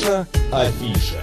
Наша афиша.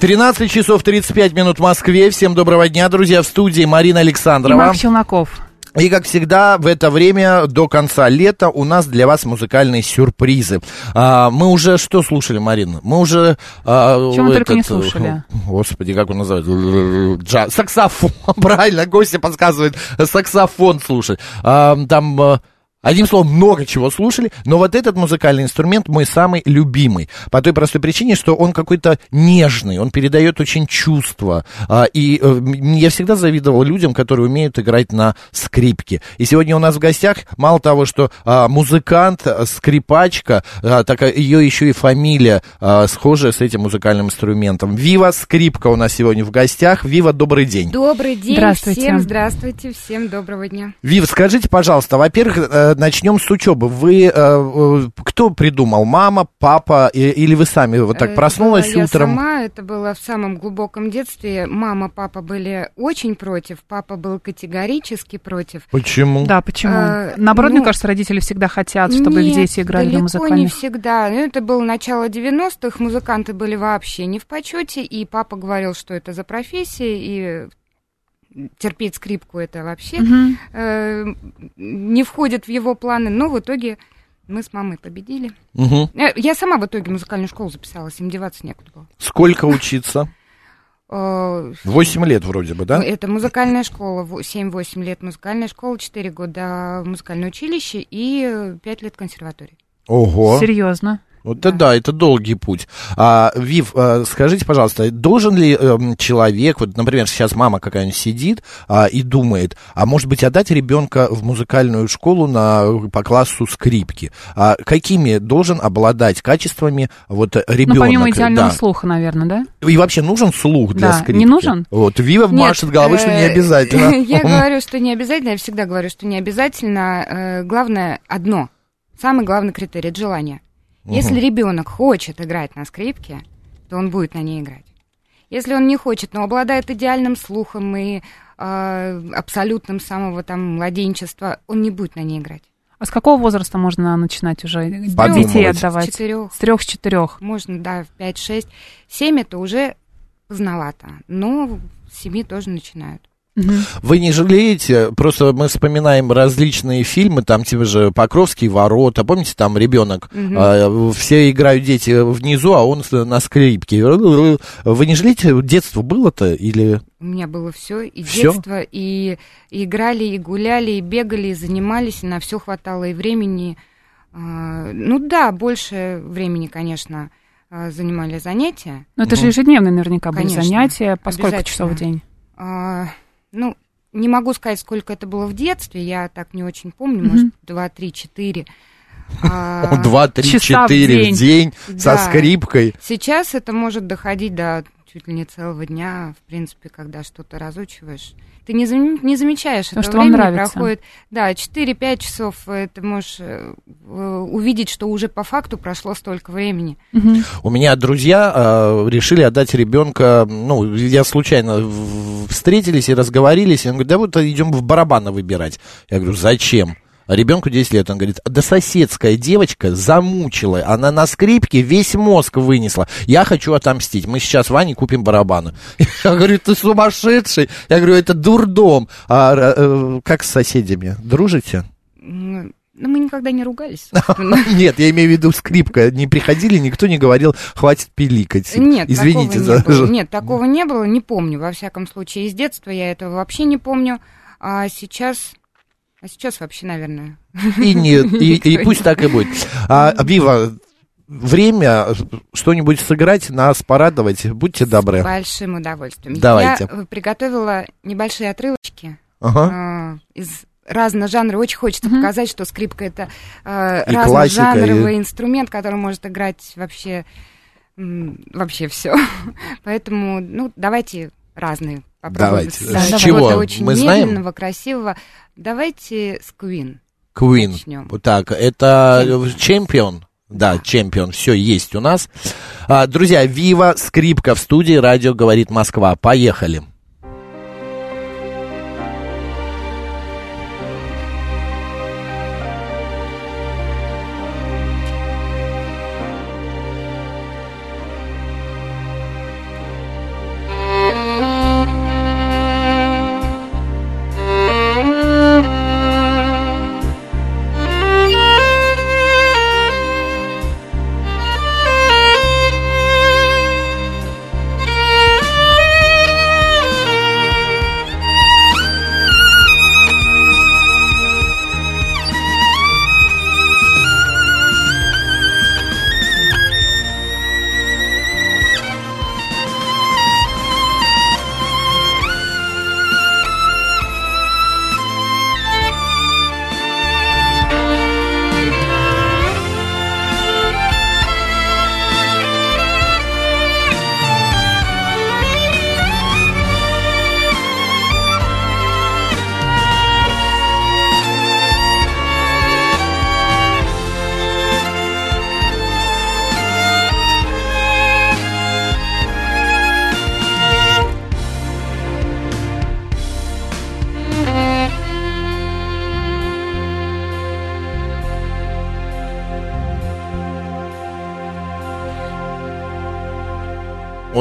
13 часов 35 минут в Москве. Всем доброго дня, друзья. В студии Марина И Александрова. Марк Челноков. И, как всегда, в это время до конца лета у нас для вас музыкальные сюрпризы. А, мы уже что слушали, Марина? Мы уже... а, Чего мы только не этот, слушали? Господи, как он называется? Джаз. Саксофон. Правильно, гостя подсказывает. Саксофон слушать. А, там... Одним словом, много чего слушали, но вот этот музыкальный инструмент мой самый любимый. По той простой причине, что он какой-то нежный, он передает очень чувства. А, и э, я всегда завидовал людям, которые умеют играть на скрипке. И сегодня у нас в гостях, мало того, что а, музыкант, а, скрипачка, так ее еще и фамилия схожая с этим музыкальным инструментом. Вива Скрипка у нас сегодня в гостях. Вива, добрый день. Добрый день Здравствуйте. всем, здравствуйте, всем доброго дня. Вив, скажите, пожалуйста, во-первых, э, начнем с учебы. Вы э, э, кто придумал? Мама, папа и- или вы сами вот так Это проснулась была я утром? сама, это было в самом глубоком детстве. Мама, папа были очень против, папа был категорически против. Почему? Да, почему? А, Наоборот, ну, мне кажется, родители всегда хотят, чтобы их Нет, дети играли на далеко не музыкальных. всегда. Ну, Это было начало 90-х, музыканты были вообще не в почете, и папа говорил, что это за профессия, и терпеть скрипку это вообще Мгм. э, не входит в его планы, но в итоге мы с мамой победили. Э, Я сама в итоге музыкальную школу записалась, им деваться некуда было. Сколько учиться? Э, Восемь лет вроде бы, да? ну, Это музыкальная школа, во- 7-8 лет музыкальная школа, 4 года музыкальное училище и 5 лет консерватории. Ого. Серьезно. Вот это да, это долгий путь. А, Вив, а, скажите, пожалуйста, должен ли эм, человек, вот, например, сейчас мама какая-нибудь сидит а, и думает, а может быть отдать ребенка в музыкальную школу на, по классу скрипки? А какими должен обладать качествами вот ребенок? Ну, помимо идеального да. слуха, наверное, да? И вообще нужен слух для Да, скрипки? не нужен? Вот, Вива Нет, машет головой, что не э, обязательно. Я говорю, что не обязательно, я всегда говорю, что не обязательно. Э, Главное одно, самый главный критерий – это желание. Если ребенок хочет играть на скрипке, то он будет на ней играть. Если он не хочет, но обладает идеальным слухом и э, абсолютным самого там младенчества, он не будет на ней играть. А с какого возраста можно начинать уже Подумывать. детей С отдавать? четырех, С трех, с четырех. можно, да, в 5-6. 7 это уже поздновато, но с 7 тоже начинают. Вы не жалеете? Просто мы вспоминаем различные фильмы, там те же Покровские ворота, помните, там ребенок, Мгм. а, все играют дети внизу, а он на скрипке. Вы не жалеете? Детство было-то или... У меня было все, и Всё? детство, и, и играли, и гуляли, и бегали, и занимались, и на все хватало и времени. А, Ну да, больше времени, конечно, а, занимали занятия. Ну, это же ежедневные наверняка были Конечно, занятия. По сколько часов в день? А, Ну, не могу сказать, сколько это было в детстве, я так не очень помню, Мгм. может, два, три, четыре. А, Два, три, часа в четыре в день. день со Да. скрипкой. Сейчас это может доходить до чуть ли не целого дня, в принципе, когда что-то разучиваешь. Ты не, зам- не замечаешь То, этого что вам времени, нравится. проходит, да, 4-5 часов, э, ты можешь э, э, увидеть, что уже по факту прошло столько времени. Мгм. У меня друзья э, решили отдать ребенка, ну, я случайно встретились и разговорились, и он говорит, да вот идем в барабаны выбирать. Я говорю, зачем? А ребенку 10 лет, он говорит, да соседская девочка замучила, она на скрипке весь мозг вынесла, я хочу отомстить, мы сейчас Ване купим барабаны. Я говорю, ты сумасшедший, я говорю, это дурдом. А э, как с соседями, дружите? Ну, мы никогда не ругались. Нет, я имею в виду скрипка. Не приходили, никто не говорил, хватит пиликать. Нет, Извините такого за... не было. Нет, такого не было, не помню, во всяком случае. Из детства я этого вообще не помню. А сейчас... А сейчас вообще, наверное... И нет, и, и пусть так и будет. А, Вива, время что-нибудь сыграть, нас порадовать. Будьте С добры. большим удовольствием. Давайте. Я э, приготовила небольшие отрывочки Ага. а, из разных жанров. Очень хочется Мгм. показать, что скрипка это И классика, разножанровый инструмент, который может играть вообще м, вообще все. Поэтому, ну, давайте разные попробуем. Давайте. С чего-то чего? очень Мы знаем? медленного, красивого. Давайте с Queen. Queen. Начнем. Так, это чемпион. Да, чемпион, все есть у нас. А, друзья, Вива, скрипка в студии, радио говорит Москва. Поехали.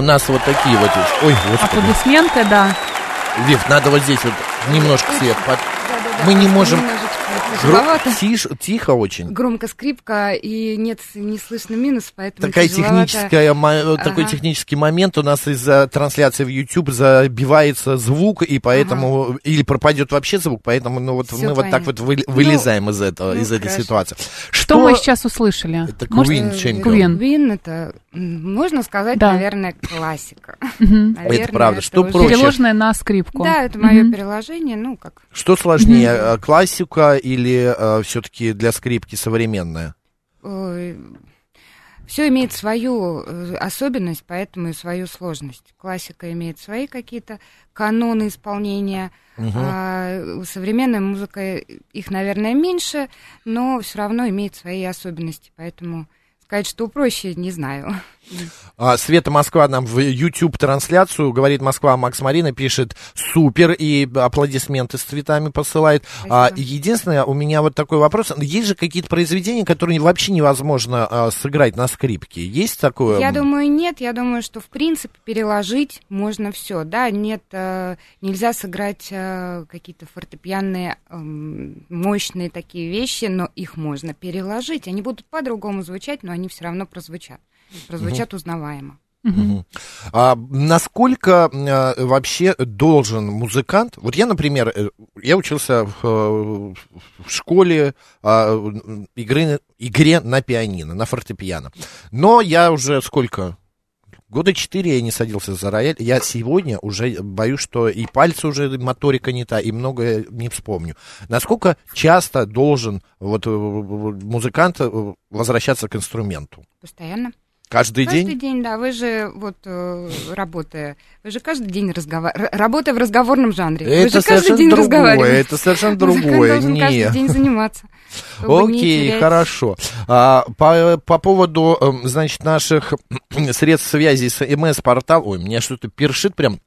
У нас вот такие вот есть. Ой, господи. Аплодисменты, да. Вив, надо вот здесь вот немножко свет. под- Да-да-да. Мы не можем- Немножечко тяжеловато. тиш- Тихо очень. Громко скрипка, и нет, не слышно минус, поэтому Такая тяжеловато. техническая, мо- такой Ага. технический момент у нас из-за трансляции в YouTube забивается звук, и поэтому или пропадет вообще звук, поэтому ну вот Всё мы вот так понятно. вот вы- Ну, вылезаем из этого, ну, из этой хорошо. ситуации. Что мы сейчас услышали? Это Queen Э, Champion. Queen. Queen это, можно сказать, Да. наверное, классика. Наверное, правда. Что уже- проще? Переложенное на скрипку. Да, это мое переложение, ну, как Что сложнее, э, классика или все-таки для скрипки современная? все имеет свою э, особенность, поэтому и свою сложность. Классика имеет свои какие-то каноны исполнения, Мгм. а современная музыка их, наверное, меньше, но все равно имеет свои особенности, поэтому сказать, что проще, не знаю. А, Света Москва нам в YouTube трансляцию говорит Москва Макс Марина пишет супер и аплодисменты с цветами посылает. А, Спасибо. единственное, у меня вот такой вопрос. Есть же какие-то произведения, которые вообще невозможно а, сыграть на скрипке? Есть такое? Я думаю, нет. Я думаю, что в принципе переложить можно все. Да, нет, э, нельзя сыграть э, какие-то фортепианные эм, мощные такие вещи, но их можно переложить. Они будут по-другому звучать, но они все равно прозвучат. Прозвучат узнаваемо. Мгм. А насколько а, вообще должен музыкант? Вот я, например, э, я учился в, э, в школе а, игры, игре на пианино, на фортепиано. Но я уже сколько? Года четыре я не садился за рояль. Я сегодня уже боюсь, что и пальцы уже моторика не та, и многое не вспомню. Насколько часто должен вот, э, музыкант э, возвращаться к инструменту? Постоянно. Каждый, каждый день? день, да. Вы же вот э, работая, вы же каждый день разговариваете, работая в разговорном жанре. вы Это же каждый день другое, разговариваете. это совершенно Музыкант другое. должен Не. каждый день заниматься. Окей, терять. хорошо. А, по, по поводу, эм, значит, наших средств связи с МС-портал, ой, меня что-то першит прям.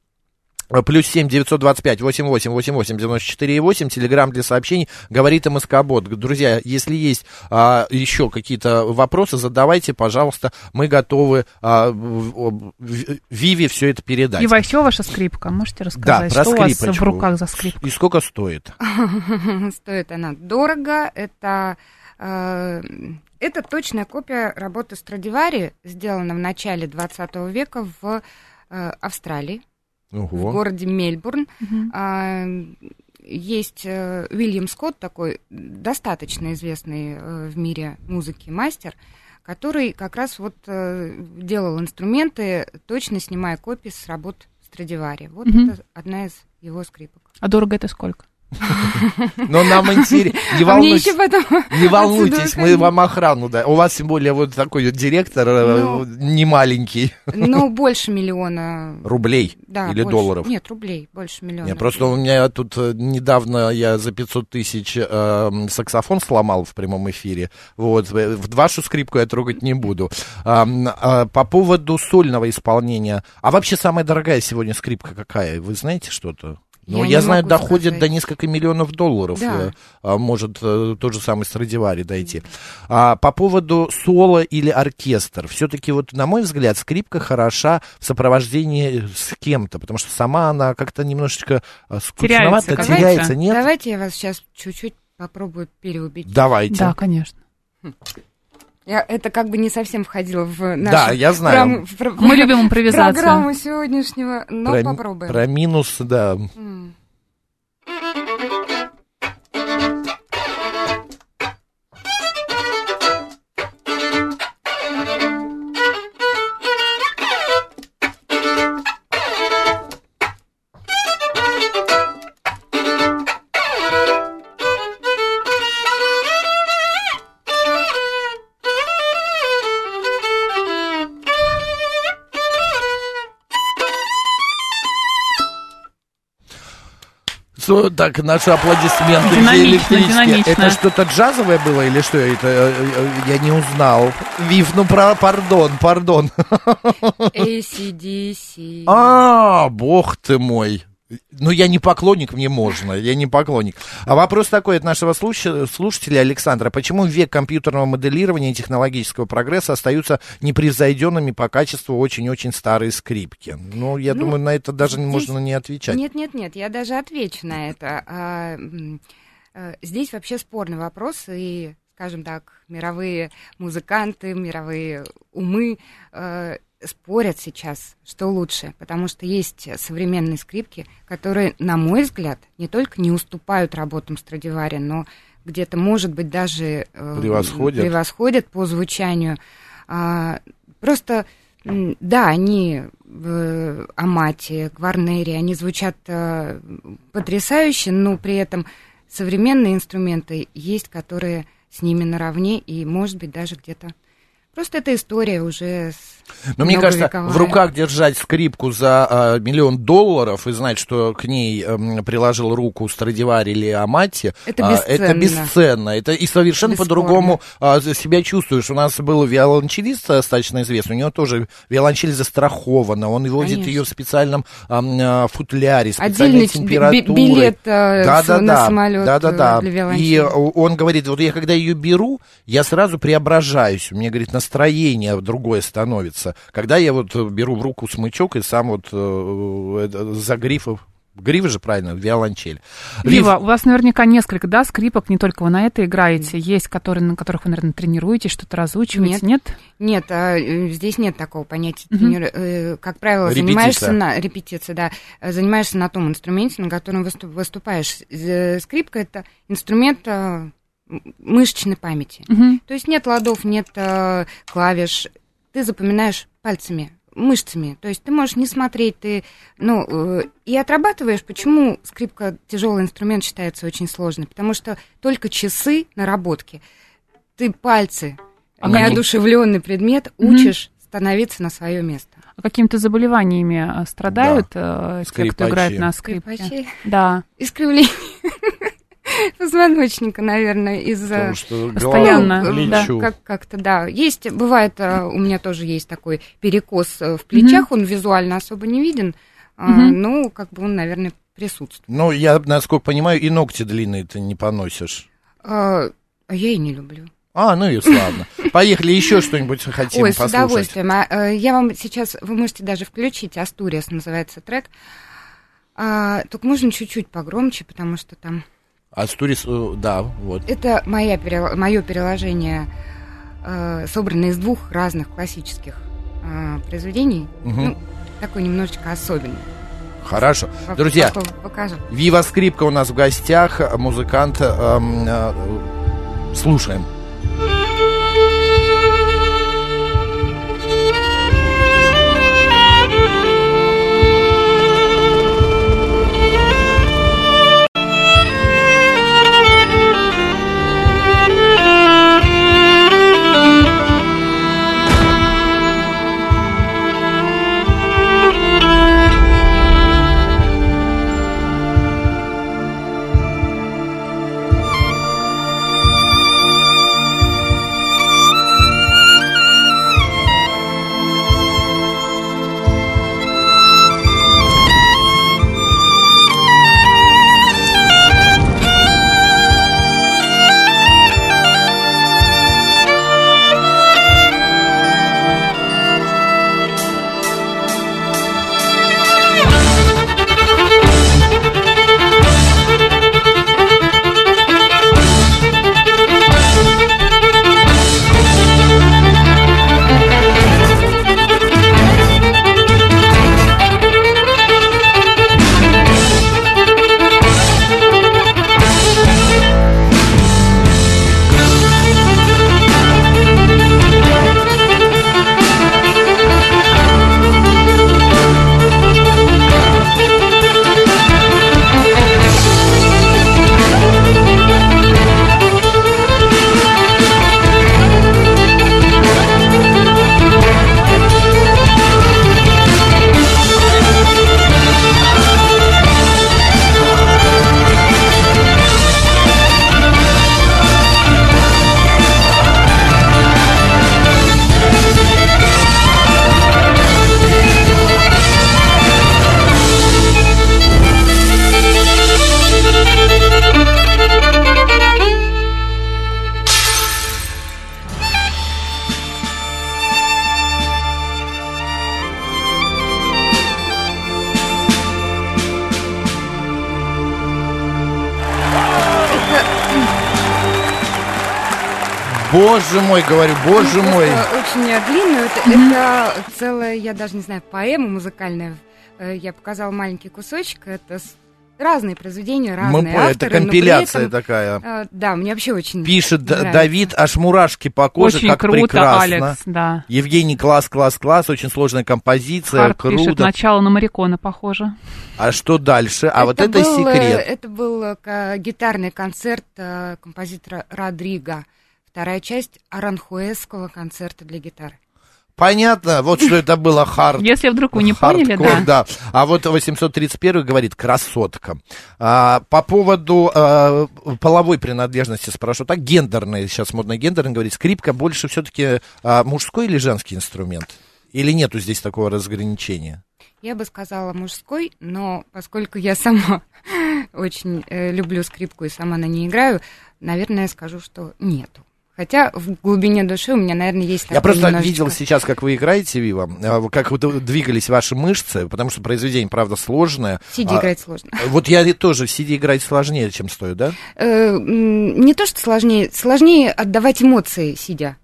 Э, Плюс семь девятьсот двадцать пять восемь восемь восемь восемь девяносто четыре и восемь. Телеграмм для сообщений. Говорит МСК Бот. Друзья, если есть а, еще какие-то вопросы, задавайте, пожалуйста. Мы готовы а, в- в- Виве все это передать. И вообще ваша скрипка, можете рассказать, про что у вас в скрипочку. руках за скрипка? И сколько стоит? Стоит она дорого. Это, э, это точная копия работы Страдивари, сделана в начале 20 века в э, Австралии, в Ого. городе Мельбурн. Мгм. А, Есть э, Уильям Скотт, такой достаточно известный э, в мире музыки мастер, который как раз вот э, делал инструменты, точно снимая копии с работ Страдивари. Вот Мгм. это одна из его скрипок. А дорого это сколько? Но нам интересно. Не А волнуйтесь. Не волнуйтесь, мы вам охрану, да. У вас тем более вот такой директор э, Ну. не маленький. Ну, больше миллиона. Рублей или долларов. Нет, рублей, больше миллиона. Не, просто у меня тут э, недавно я за 500 тысяч э, саксофон сломал в прямом эфире. Вот, в вашу скрипку я трогать не буду. А, по поводу сольного исполнения. А вообще самая дорогая сегодня скрипка какая? Вы знаете что-то? Ну, Я я, знаю, доходит сказать. до несколько миллионов долларов. Да. э, а, может э, тот же самый Страдивари дойти. А, по поводу соло или оркестр. Все-таки, вот, на мой взгляд, скрипка хороша в сопровождении с кем-то, потому что сама она как-то немножечко э, скучновато Теряется, теряется, нет? Давайте я вас сейчас чуть-чуть попробую переубедить. Давайте. Да, конечно. Я, это как бы не совсем входило в нашу Да, я знаю. пром- Мы любим импровизацию. программу сегодняшнего, но про, попробуем. про минус, да. М. Со- так, наши аплодисменты Динамично, электрические. динамично. Это что-то джазовое было или что это? Э, э, Я не узнал. Вив, ну про, пардон, пардон. ACDC. А, бог ты мой. Ну, я не поклонник, мне можно, я не поклонник. А вопрос такой от нашего слуш- слушателя Александра. Почему век компьютерного моделирования и технологического прогресса остаются непревзойденными по качеству очень-очень старые скрипки? Ну, я Ну, думаю, на это даже здесь- можно не отвечать. Нет, нет, нет, я даже отвечу на это. А, э, Здесь вообще спорный вопрос, и, скажем так, мировые музыканты, мировые умы э, спорят сейчас, что лучше, потому что есть современные скрипки, которые, на мой взгляд, не только не уступают работам Страдивари, но где-то, может быть, даже э, Превосходят. превосходят по звучанию. А, Просто, да, они в Амате, Гварнере, они звучат э, потрясающе, но при этом современные инструменты есть, которые с ними наравне, и, может быть, даже где-то... Просто эта история уже Но мне кажется, в руках держать скрипку за а, миллион долларов и знать, что к ней м, приложил руку Страдивари или Амати, Это а, бесценно. это бесценно. Это и совершенно по-другому а, себя чувствуешь. У нас был виолончелист достаточно известный, у него тоже виолончель застрахована, он водит Конечно. ее в специальном а, футляре, специальной Отдельный температурой. би- билет э, Да, да, на да, самолет да, да, да. для И виолончели. э, он говорит, вот я когда ее беру, я сразу преображаюсь. Меня, говорит, настроение другое становится. Когда я вот э, беру в руку смычок и сам вот э, за грифов, гриф же правильно, виолончель. Вива, у вас наверняка несколько, да, скрипок, не только вы на это играете. Есть, которые, на которых вы, наверное, тренируетесь, что-то разучиваете, нет? Нет, а, э, здесь нет такого понятия. Мгм. тренер- э, Как правило, Репетиция. занимаешься на репетиция, да, э, занимаешься на том инструменте, на котором выступ- выступаешь. Скрипка это инструмент м- мышечной памяти. Мгм. То есть нет ладов, нет э, клавиш. Ты запоминаешь пальцами, мышцами. То есть ты можешь не смотреть, ты, ну, э, и отрабатываешь. Почему скрипка тяжелый инструмент считается очень сложный? Потому что только часы наработки. Ты пальцы, А неодушевленный предмет, учишь становиться на свое место. А какими-то заболеваниями э, страдают э, те, кто Скрипачи. играет на скрипке? Скрипачи. Да. Искривление позвоночника, наверное, из-за... Что Постоянно, да. Как- как-то, да. Есть, бывает, э, у меня тоже есть такой перекос э, в плечах, он визуально особо не виден, а, но как бы он, наверное, присутствует. Ну, я, насколько понимаю, и ногти длинные ты не поносишь. А а я и не люблю. А, ну и славно. Поехали, еще что-нибудь хотим Ой, с послушать. удовольствием. А, э, я вам сейчас, вы можете даже включить, Астуриас называется трек. А, только можно чуть-чуть погромче, потому что там... Астурис, э, да, вот. Это моя, мое переложение, э, собранное из двух разных классических э, произведений. Мгм. Ну, такой немножечко особенный. Хорошо. По- Друзья, по- покажу. Вива Скрипка у нас в гостях, музыкант. эм, э, слушаем. Боже мой, говорю, боже Ну, мой. Очень длинную. Это, это целая, я даже не знаю, поэма музыкальная. Э, Я показала маленький кусочек. Это разные произведения, Мы разные поняли, авторы. это компиляция этом, такая. э, Да, мне вообще очень Пишет нравится. Давид, аж мурашки по коже, Очень как круто, прекрасно. Алекс, да. Евгений, класс, класс, класс, очень сложная композиция, Харт пишет, круто. начало на Марикона похоже. А что дальше? А вот это был, э, секрет. Это был э, гитарный концерт композитора Родриго. Вторая часть аранхуэсского концерта для гитары. Понятно, вот что это было хард. Если вдруг вы не поняли, Хардкор, да. А вот 831 говорит красотка. А, по поводу а, половой принадлежности спрошу. Так, гендерная, сейчас модно гендерно говорить. Скрипка больше все-таки мужской или женский инструмент? Или нету здесь такого разграничения? Я бы сказала мужской, но поскольку я сама очень э, люблю скрипку и сама на ней играю, наверное, я скажу, что нету. Хотя в глубине души у меня, наверное, есть Я просто немножечко- видел сейчас, как вы играете, Вива, а, как вот двигались ваши мышцы, потому что произведение, правда, сложное. Сидя А, играть сложно. Вот я тоже сидя играть сложнее, чем стою, да? Э, не то, что сложнее, сложнее отдавать эмоции, сидя.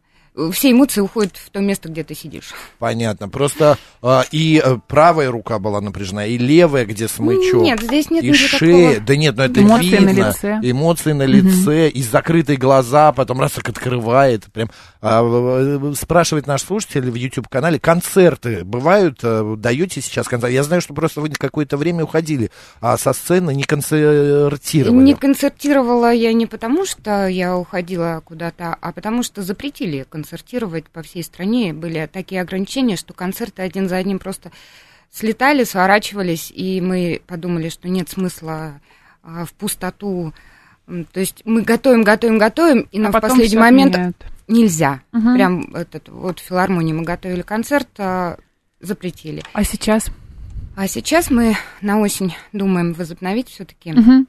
Все эмоции уходят в то место, где ты сидишь. Понятно. Просто а, и э, правая рука была напряжена, и левая, где смычок. Нет, здесь нет и шея. такого. Да нет, ну это Эмоции видно. на лице. Эмоции на лице, и закрытые глаза, потом раз так открывает. Прям э, спрашивает наш слушатель в YouTube-канале, концерты бывают, э, даете сейчас концерты? Я знаю, что просто вы какое-то время уходили а со сцены, не концертировали. Не концертировала я не потому, что я уходила куда-то, а потому что запретили концертировать по всей стране. Были такие ограничения, что концерты один за одним просто слетали, сворачивались, и мы подумали, что нет смысла а, в пустоту. То есть мы готовим, готовим, готовим, и нам А в последний момент отменяют. нельзя. Мгм. Прям этот, вот в филармонии мы готовили концерт, а, запретили. А сейчас? А сейчас мы на осень думаем возобновить все-таки Мгм.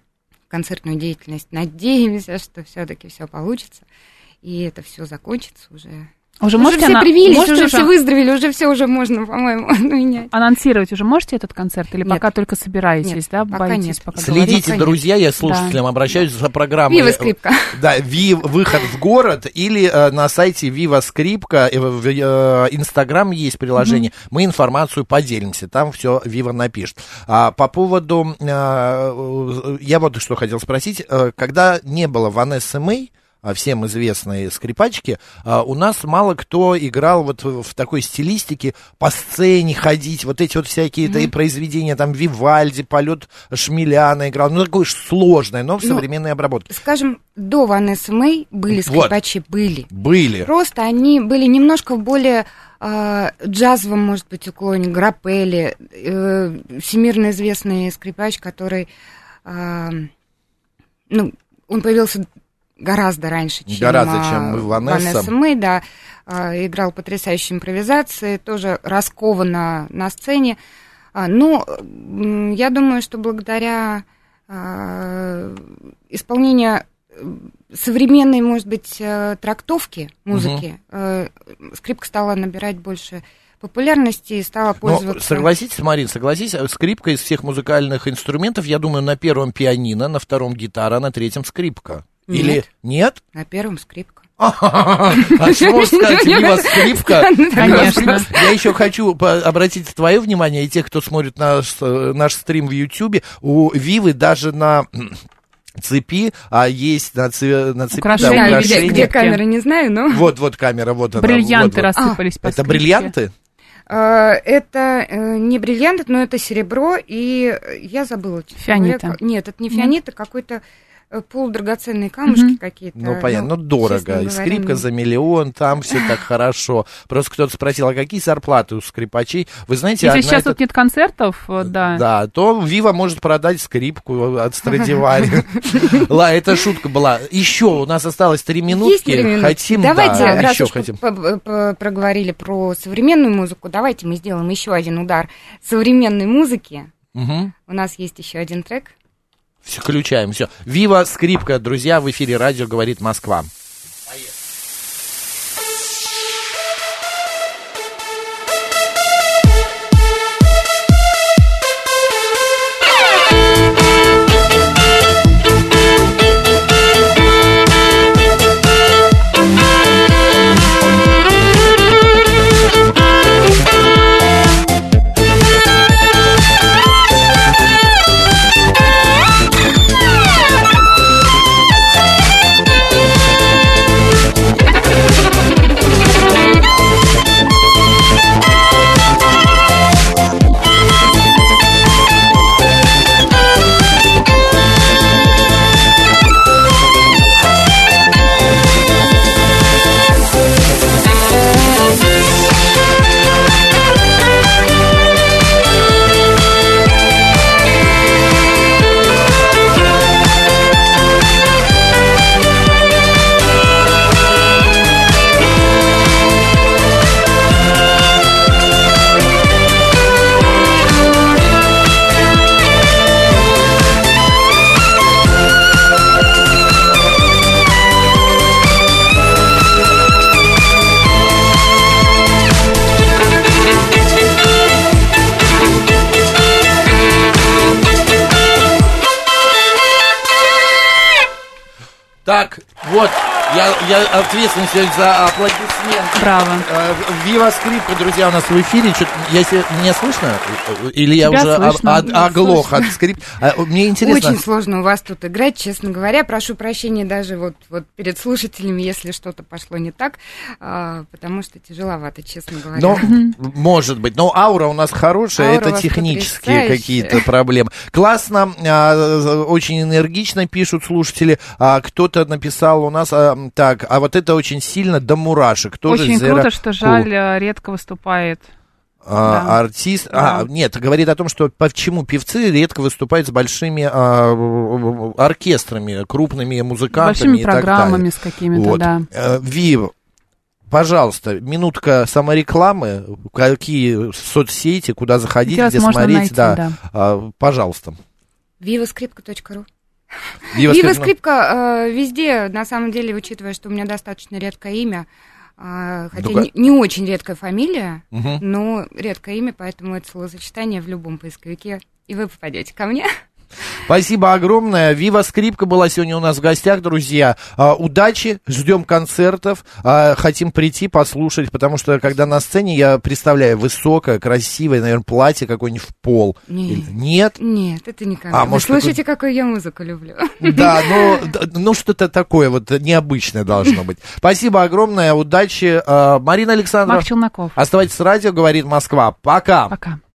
концертную деятельность. Надеемся, что все-таки все получится. И это все закончится уже. Уже Уже все ана- привились, можете уже уже все выздоровели, уже все уже можно, по-моему, менять. анонсировать уже можете этот концерт? Или Нет. пока только собираетесь, Нет, да? пока Боитесь, нет. пока Следите, говорить? Конечно. друзья, я слушателям обращаюсь за программой. Вива скрипка. Да, Ви, выход в город или э, на сайте Вива Скрипка, э, в э, Инстаграм есть приложение, мы информацию поделимся, там все Вива напишет. А, по поводу, э, э, я вот что хотел спросить, э, когда не было Ванессы Мэй, всем известной скрипачки, а, у нас мало кто играл вот в такой стилистике по сцене ходить, вот эти вот всякие mm произведения, там Вивальди, полет Шмеляна играл, ну такое ж сложное, но в Ну, современной обработке. Скажем, до Ванессы Мэй были Вот. скрипачи, были. Были. Просто они были немножко более э, джазовом, может быть, уклоне, Граппелли, э, всемирно известный скрипач, который, э, ну, он появился гораздо раньше, чем, Гораздо, а, чем Ванесса. Мэй, да, а, играл потрясающие импровизации, тоже раскованно на сцене. А, Ну, м, я думаю, что благодаря исполнению современной, может быть, трактовки музыки, э, скрипка стала набирать больше популярности и стала Но пользоваться... согласитесь, Марин, согласись, э, скрипка из всех музыкальных инструментов, я думаю, на первом пианино, на втором гитара, на третьем скрипка. Или Нет. На первом скрипка. А что можно сказать, Вива скрипка? Конечно. Я еще хочу обратить твое внимание и тех, кто смотрит наш, наш стрим в Ютьюбе, у Вивы даже на цепи, а есть на, цепи, на цепи да, Украшения. Не знаю, где, украшения. где камера, не знаю, но... Вот, вот камера, вот она. Бриллианты вот, вот. рассыпались по Это скрипке. бриллианты? Э, Это э, не бриллиант, но это серебро, и я забыла. Фианита. Нет, это не Нет? фианит, это какой-то полудрагоценные камушки Мгм. какие-то. Ну, понятно, ну, дорого. И говоря, скрипка не- за миллион, там все так хорошо. Просто кто-то спросил, а какие зарплаты у скрипачей? Вы знаете, Если сейчас это- тут нет концертов, э, да. Да, то Вива может продать скрипку от Страдивари. Ла, это шутка была. Еще у нас осталось три минутки. Хотим, давайте, да, еще хотим. проговорили про современную музыку, давайте мы сделаем еще один удар современной музыки. У нас есть еще один трек. Включаем, все. Вива скрипка, друзья, в эфире радио говорит Москва. Я, я ответственен сегодня за аплодисменты. Браво. Э, Вива скрипка, друзья, у нас в эфире. Чё- Если меня слышно? Или я Тебя уже о- слышно. о- оглох от скрип? А, Мне интересно. Очень сложно у вас тут играть, честно говоря. Прошу прощения даже вот, вот перед слушателями, если что-то пошло не так, а, потому что тяжеловато, честно говоря. Ну, может быть. Но аура у нас хорошая, Аура это технические какие-то проблемы. Классно, а, очень энергично пишут слушатели. А, кто-то написал у нас, а, так, а вот это очень сильно до мурашек. Тоже Очень Zero круто, что жаль, э, редко выступает. А, Да. Артист, а, Да. нет, говорит о том, что почему певцы редко выступают с большими а, оркестрами, крупными музыкантами Большими и так далее. программами с какими-то, Вот. да. Э, Вив, пожалуйста, минутка саморекламы, какие соцсети, куда заходить, Где вас где смотреть, найти, да, да. А, пожалуйста. vivaskрипка.ру Вива Вива Скрипка- э, везде, на самом деле, учитывая, что у меня достаточно редкое имя, э, хотя не, не очень редкая фамилия, Мгм. но редкое имя, поэтому это словосочетание в любом поисковике, и вы попадете ко мне. Спасибо огромное. Вива Скрипка была сегодня у нас в гостях, друзья. А, удачи, ждем концертов. А, хотим прийти, послушать, потому что когда на сцене, я представляю, высокое, красивое, наверное, платье какое-нибудь в пол. Нет. Или- Нет? Нет, это не ко А, может, слышите, какую я музыку люблю? Да, ну, ну что-то такое вот необычное должно быть. Спасибо огромное, удачи. А, Марина Александровна, Марк Челноков. оставайтесь с радио, говорит Москва. Пока. Пока.